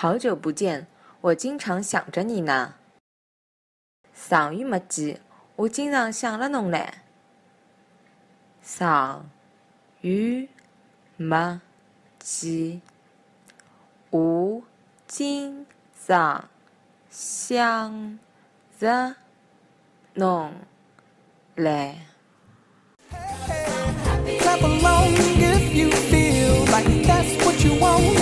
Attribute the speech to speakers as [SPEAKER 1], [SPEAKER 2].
[SPEAKER 1] 好久不见，我经常想着你呢。
[SPEAKER 2] 上月没见，我经常想了侬嘞。
[SPEAKER 1] 上月没见，我经常想着侬嘞。
[SPEAKER 3] Clap along if you feel like that's what you want.